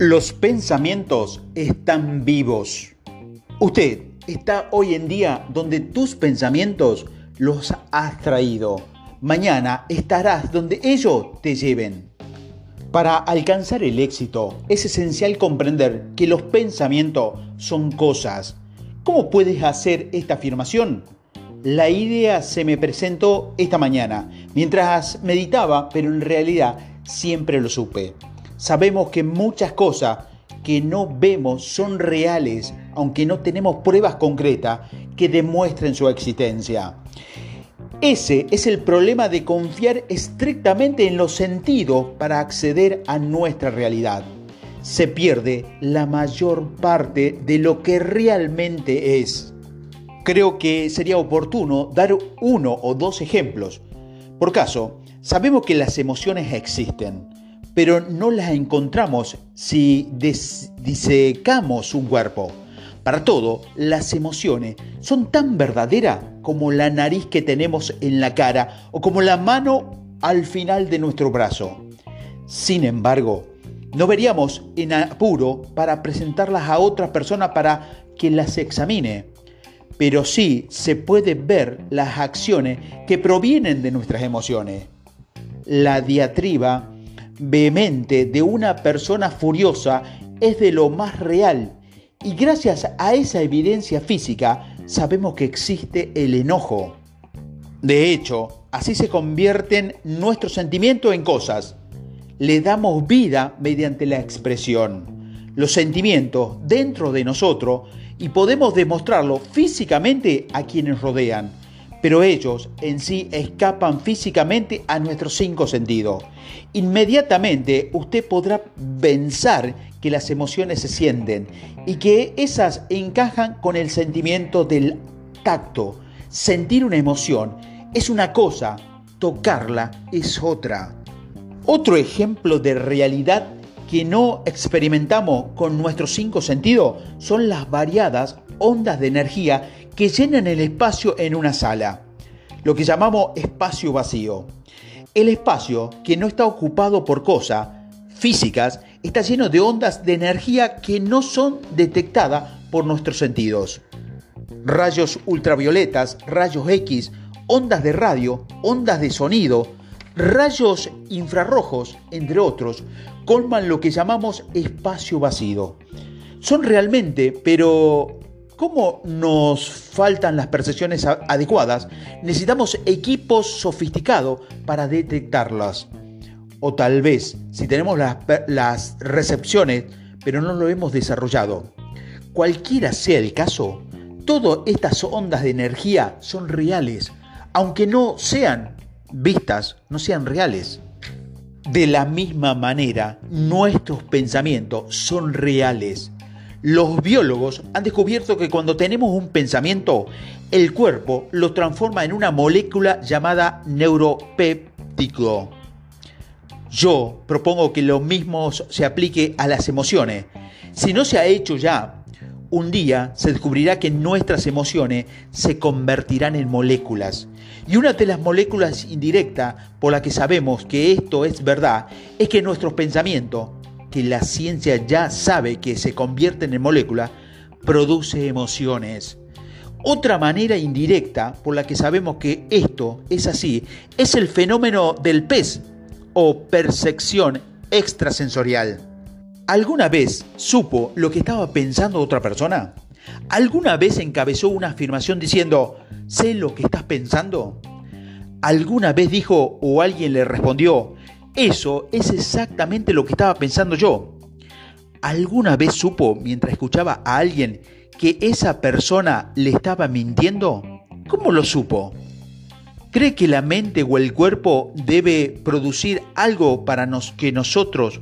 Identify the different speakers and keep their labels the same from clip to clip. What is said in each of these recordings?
Speaker 1: Los pensamientos están vivos. Usted está hoy en día donde tus pensamientos los has traído. Mañana estarás donde ellos te lleven. Para alcanzar el éxito es esencial comprender que los pensamientos son cosas. ¿Cómo puedes hacer esta afirmación? La idea se me presentó esta mañana, mientras meditaba, pero en realidad siempre lo supe. Sabemos que muchas cosas que no vemos son reales, aunque no tenemos pruebas concretas que demuestren su existencia. Ese es el problema de confiar estrictamente en los sentidos para acceder a nuestra realidad. Se pierde la mayor parte de lo que realmente es. Creo que sería oportuno dar uno o dos ejemplos. Por caso, sabemos que las emociones existen pero no las encontramos si disecamos un cuerpo. Para todo, las emociones son tan verdaderas como la nariz que tenemos en la cara o como la mano al final de nuestro brazo. Sin embargo, no veríamos en apuro para presentarlas a otra persona para que las examine, pero sí se puede ver las acciones que provienen de nuestras emociones. La diatriba vehemente de una persona furiosa es de lo más real y gracias a esa evidencia física sabemos que existe el enojo. De hecho, así se convierten nuestros sentimientos en cosas. Le damos vida mediante la expresión. Los sentimientos dentro de nosotros y podemos demostrarlo físicamente a quienes rodean pero ellos en sí escapan físicamente a nuestros cinco sentidos. Inmediatamente usted podrá pensar que las emociones se sienten y que esas encajan con el sentimiento del tacto. Sentir una emoción es una cosa, tocarla es otra. Otro ejemplo de realidad que no experimentamos con nuestros cinco sentidos son las variadas ondas de energía que llenan el espacio en una sala, lo que llamamos espacio vacío. El espacio que no está ocupado por cosas físicas está lleno de ondas de energía que no son detectadas por nuestros sentidos. Rayos ultravioletas, rayos X, ondas de radio, ondas de sonido, rayos infrarrojos, entre otros, colman lo que llamamos espacio vacío. Son realmente, pero ¿Cómo nos faltan las percepciones adecuadas? Necesitamos equipos sofisticados para detectarlas. O tal vez, si tenemos las, las recepciones, pero no lo hemos desarrollado. Cualquiera sea el caso, todas estas ondas de energía son reales, aunque no sean vistas, no sean reales. De la misma manera, nuestros pensamientos son reales los biólogos han descubierto que cuando tenemos un pensamiento, el cuerpo lo transforma en una molécula llamada neuropéptico. Yo propongo que lo mismo se aplique a las emociones. Si no se ha hecho ya, un día se descubrirá que nuestras emociones se convertirán en moléculas. Y una de las moléculas indirectas por la que sabemos que esto es verdad es que nuestros pensamientos que la ciencia ya sabe que se convierten en moléculas, produce emociones. Otra manera indirecta por la que sabemos que esto es así es el fenómeno del pez o percepción extrasensorial. ¿Alguna vez supo lo que estaba pensando otra persona? ¿Alguna vez encabezó una afirmación diciendo, sé lo que estás pensando? ¿Alguna vez dijo o alguien le respondió, eso es exactamente lo que estaba pensando yo. ¿Alguna vez supo, mientras escuchaba a alguien, que esa persona le estaba mintiendo? ¿Cómo lo supo? ¿Cree que la mente o el cuerpo debe producir algo para que nosotros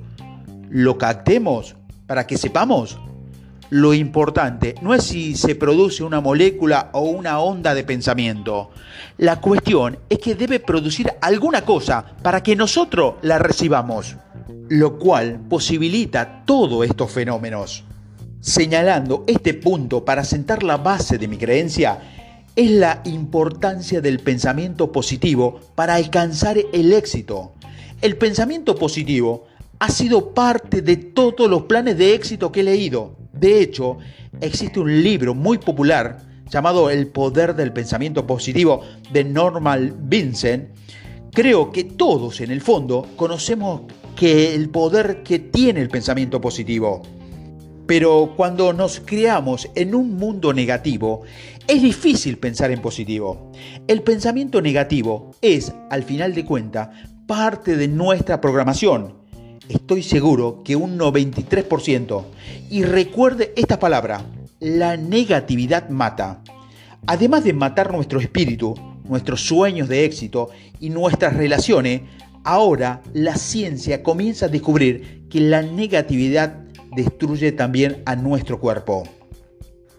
Speaker 1: lo captemos, para que sepamos? Lo importante no es si se produce una molécula o una onda de pensamiento. La cuestión es que debe producir alguna cosa para que nosotros la recibamos, lo cual posibilita todos estos fenómenos. Señalando este punto para sentar la base de mi creencia, es la importancia del pensamiento positivo para alcanzar el éxito. El pensamiento positivo ha sido parte de todos los planes de éxito que he leído. De hecho, existe un libro muy popular llamado El poder del pensamiento positivo de Norman Vincent. Creo que todos en el fondo conocemos que el poder que tiene el pensamiento positivo. Pero cuando nos creamos en un mundo negativo, es difícil pensar en positivo. El pensamiento negativo es, al final de cuentas, parte de nuestra programación. Estoy seguro que un 93%. Y recuerde esta palabra, la negatividad mata. Además de matar nuestro espíritu, nuestros sueños de éxito y nuestras relaciones, ahora la ciencia comienza a descubrir que la negatividad destruye también a nuestro cuerpo.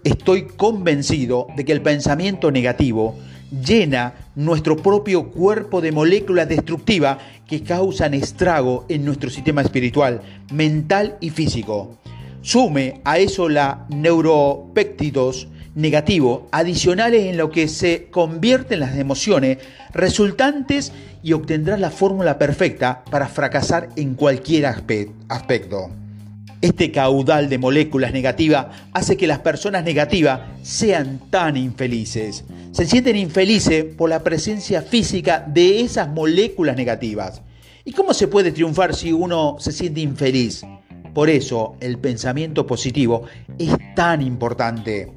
Speaker 1: Estoy convencido de que el pensamiento negativo llena nuestro propio cuerpo de moléculas destructivas que causan estrago en nuestro sistema espiritual, mental y físico. Sume a eso la neuropéptidos negativo adicionales en lo que se convierten las emociones resultantes y obtendrás la fórmula perfecta para fracasar en cualquier aspecto. Este caudal de moléculas negativas hace que las personas negativas sean tan infelices. Se sienten infelices por la presencia física de esas moléculas negativas. ¿Y cómo se puede triunfar si uno se siente infeliz? Por eso el pensamiento positivo es tan importante.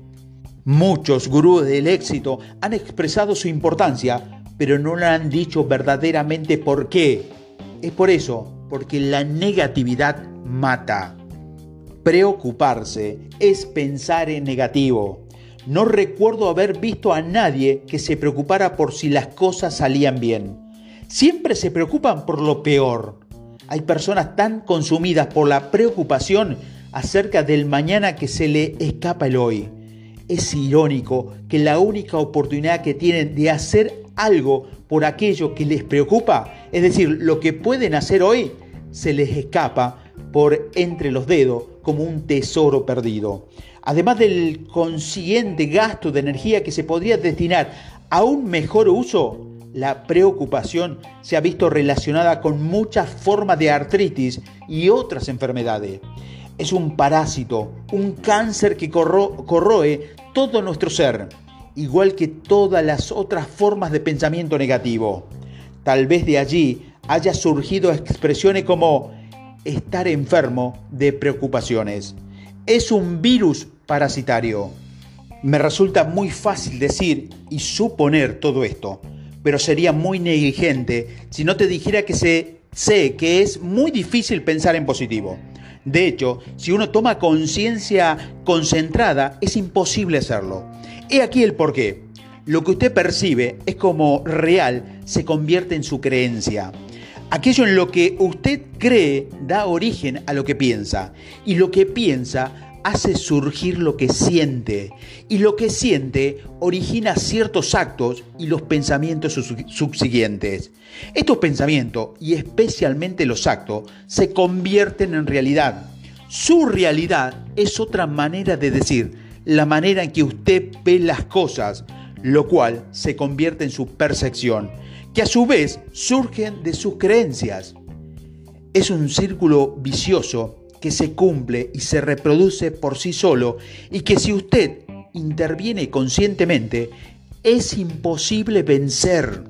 Speaker 1: Muchos gurús del éxito han expresado su importancia, pero no le han dicho verdaderamente por qué. Es por eso, porque la negatividad mata. Preocuparse es pensar en negativo. No recuerdo haber visto a nadie que se preocupara por si las cosas salían bien. Siempre se preocupan por lo peor. Hay personas tan consumidas por la preocupación acerca del mañana que se le escapa el hoy. Es irónico que la única oportunidad que tienen de hacer algo por aquello que les preocupa, es decir, lo que pueden hacer hoy, se les escapa por entre los dedos como un tesoro perdido. Además del consiguiente gasto de energía que se podría destinar a un mejor uso, la preocupación se ha visto relacionada con muchas formas de artritis y otras enfermedades. Es un parásito, un cáncer que corroe todo nuestro ser, igual que todas las otras formas de pensamiento negativo. Tal vez de allí haya surgido expresiones como estar enfermo de preocupaciones. Es un virus parasitario. Me resulta muy fácil decir y suponer todo esto, pero sería muy negligente si no te dijera que sé que es muy difícil pensar en positivo. De hecho, si uno toma conciencia concentrada, es imposible hacerlo. He aquí el porqué. Lo que usted percibe es como real se convierte en su creencia. Aquello en lo que usted cree da origen a lo que piensa y lo que piensa hace surgir lo que siente y lo que siente origina ciertos actos y los pensamientos subsiguientes. Estos pensamientos y especialmente los actos se convierten en realidad. Su realidad es otra manera de decir, la manera en que usted ve las cosas, lo cual se convierte en su percepción que a su vez surgen de sus creencias. Es un círculo vicioso que se cumple y se reproduce por sí solo y que si usted interviene conscientemente, es imposible vencer.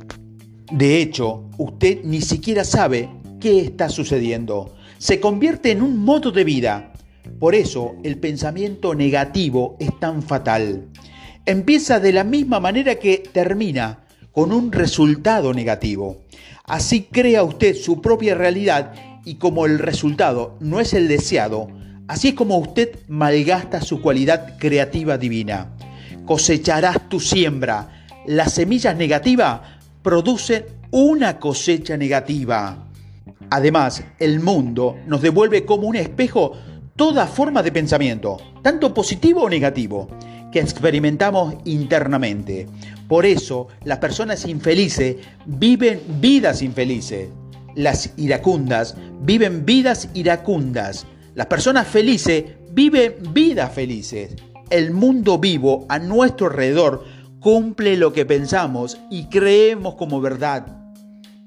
Speaker 1: De hecho, usted ni siquiera sabe qué está sucediendo. Se convierte en un modo de vida. Por eso el pensamiento negativo es tan fatal. Empieza de la misma manera que termina, con un resultado negativo. Así crea usted su propia realidad y como el resultado no es el deseado, así es como usted malgasta su cualidad creativa divina. Cosecharás tu siembra. Las semillas negativas producen una cosecha negativa. Además, el mundo nos devuelve como un espejo toda forma de pensamiento, tanto positivo o negativo, que experimentamos internamente. Por eso las personas infelices viven vidas infelices. Las iracundas viven vidas iracundas. Las personas felices viven vidas felices. El mundo vivo a nuestro alrededor cumple lo que pensamos y creemos como verdad.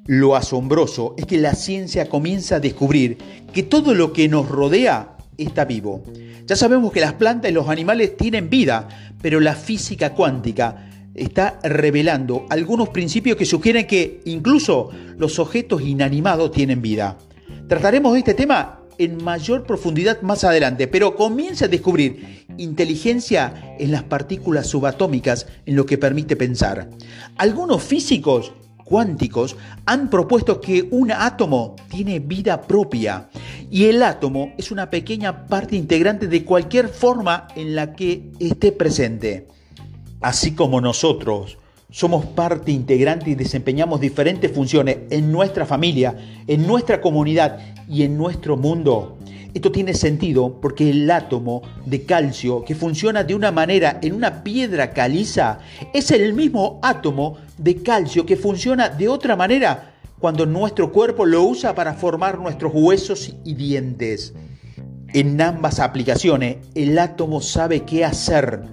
Speaker 1: Lo asombroso es que la ciencia comienza a descubrir que todo lo que nos rodea está vivo. Ya sabemos que las plantas y los animales tienen vida, pero la física cuántica está revelando algunos principios que sugieren que incluso los objetos inanimados tienen vida. Trataremos de este tema en mayor profundidad más adelante, pero comienza a descubrir inteligencia en las partículas subatómicas en lo que permite pensar. Algunos físicos cuánticos han propuesto que un átomo tiene vida propia y el átomo es una pequeña parte integrante de cualquier forma en la que esté presente. Así como nosotros somos parte integrante y desempeñamos diferentes funciones en nuestra familia, en nuestra comunidad y en nuestro mundo. Esto tiene sentido porque el átomo de calcio que funciona de una manera en una piedra caliza es el mismo átomo de calcio que funciona de otra manera cuando nuestro cuerpo lo usa para formar nuestros huesos y dientes. En ambas aplicaciones, el átomo sabe qué hacer.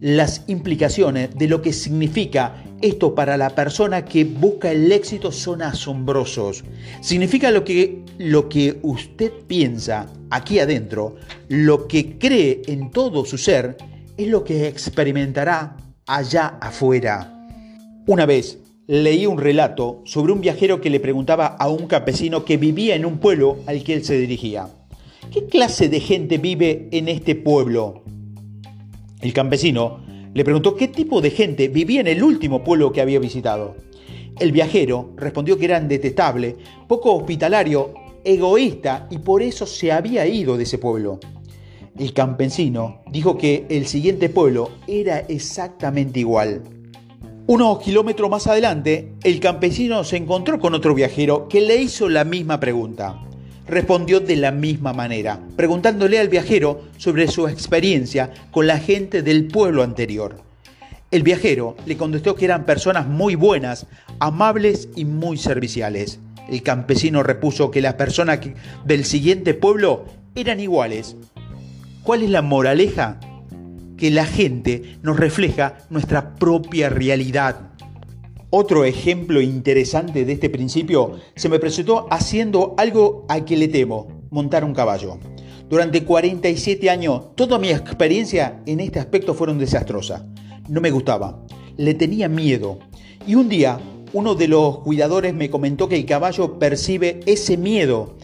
Speaker 1: Las implicaciones de lo que significa esto para la persona que busca el éxito son asombrosos. Significa lo que, lo que usted piensa aquí adentro, lo que cree en todo su ser, es lo que experimentará allá afuera. Una vez leí un relato sobre un viajero que le preguntaba a un campesino que vivía en un pueblo al que él se dirigía. ¿Qué clase de gente vive en este pueblo? El campesino le preguntó qué tipo de gente vivía en el último pueblo que había visitado. El viajero respondió que eran detestable, poco hospitalario, egoísta y por eso se había ido de ese pueblo. El campesino dijo que el siguiente pueblo era exactamente igual. Unos kilómetros más adelante, el campesino se encontró con otro viajero que le hizo la misma pregunta. Respondió de la misma manera, preguntándole al viajero sobre su experiencia con la gente del pueblo anterior. El viajero le contestó que eran personas muy buenas, amables y muy serviciales. El campesino repuso que las personas del siguiente pueblo eran iguales. ¿Cuál es la moraleja? que la gente nos refleja nuestra propia realidad. Otro ejemplo interesante de este principio se me presentó haciendo algo a que le temo, montar un caballo. Durante 47 años, toda mi experiencia en este aspecto fueron desastrosas. No me gustaba, le tenía miedo. Y un día, uno de los cuidadores me comentó que el caballo percibe ese miedo.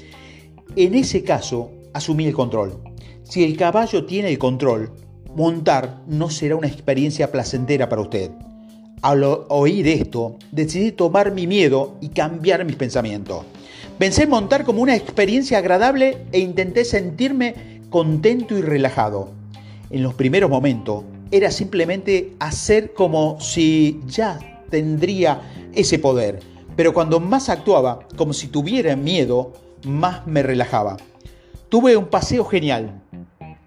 Speaker 1: En ese caso, asumí el control. Si el caballo tiene el control, montar no será una experiencia placentera para usted. Al oír esto, decidí tomar mi miedo y cambiar mis pensamientos. Pensé en montar como una experiencia agradable e intenté sentirme contento y relajado. En los primeros momentos era simplemente hacer como si ya tendría ese poder, pero cuando más actuaba como si tuviera miedo, más me relajaba. Tuve un paseo genial,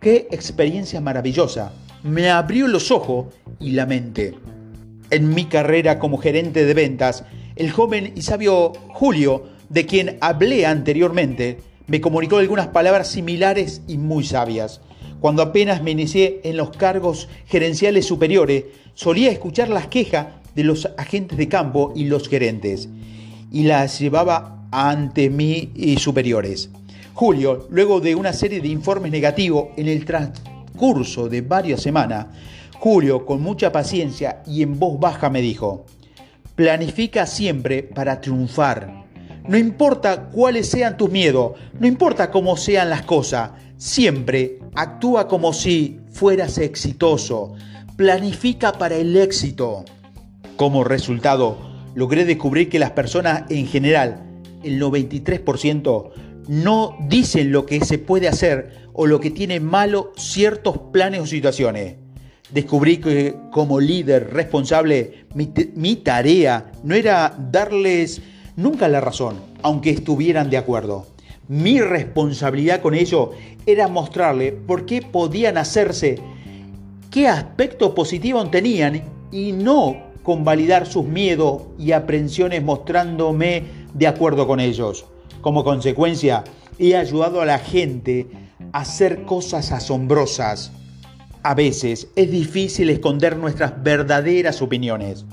Speaker 1: Qué experiencia maravillosa. Me abrió los ojos y la mente. En mi carrera como gerente de ventas, el joven y sabio Julio, de quien hablé anteriormente, me comunicó algunas palabras similares y muy sabias. Cuando apenas me inicié en los cargos gerenciales superiores, solía escuchar las quejas de los agentes de campo y los gerentes, y las llevaba ante mí y superiores. Julio, luego de una serie de informes negativos en el transcurso de varias semanas, Julio, con mucha paciencia y en voz baja, me dijo, planifica siempre para triunfar. No importa cuáles sean tus miedos, no importa cómo sean las cosas, siempre actúa como si fueras exitoso. Planifica para el éxito. Como resultado, logré descubrir que las personas en general, el 93%, no dicen lo que se puede hacer o lo que tiene malo ciertos planes o situaciones. Descubrí que como líder responsable mi, tarea no era darles nunca la razón, aunque estuvieran de acuerdo. Mi responsabilidad con ello era mostrarle por qué podían hacerse, qué aspectos positivos tenían y no convalidar sus miedos y aprensiones mostrándome de acuerdo con ellos. Como consecuencia, he ayudado a la gente a hacer cosas asombrosas. A veces es difícil esconder nuestras verdaderas opiniones,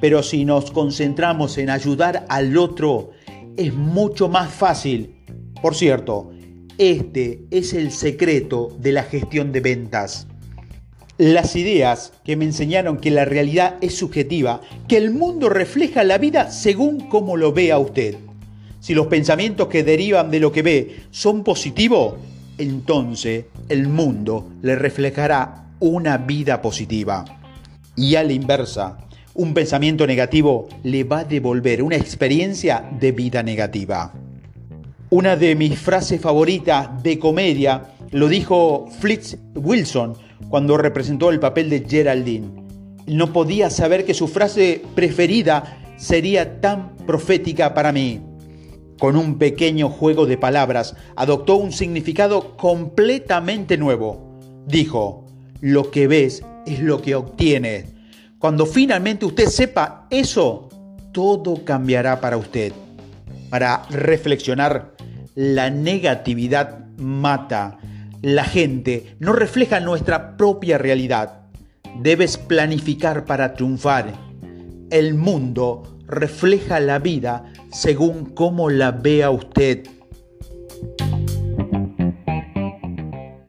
Speaker 1: Pero si nos concentramos en ayudar al otro, es mucho más fácil. Por cierto, este es el secreto de la gestión de ventas. Las ideas que me enseñaron que la realidad es subjetiva, que el mundo refleja la vida según como lo vea usted. Si los pensamientos que derivan de lo que ve son positivos, entonces el mundo le reflejará una vida positiva. Y a la inversa, un pensamiento negativo le va a devolver una experiencia de vida negativa. Una de mis frases favoritas de comedia lo dijo Fritz Wilson cuando representó el papel de Geraldine. No podía saber que su frase preferida sería tan profética para mí. Con un pequeño juego de palabras adoptó un significado completamente nuevo. Dijo, lo que ves es lo que obtienes. Cuando finalmente usted sepa eso, todo cambiará para usted. Para reflexionar la negatividad mata. La gente no refleja nuestra propia realidad. Debes planificar para triunfar. El mundo refleja la vida según cómo la vea usted.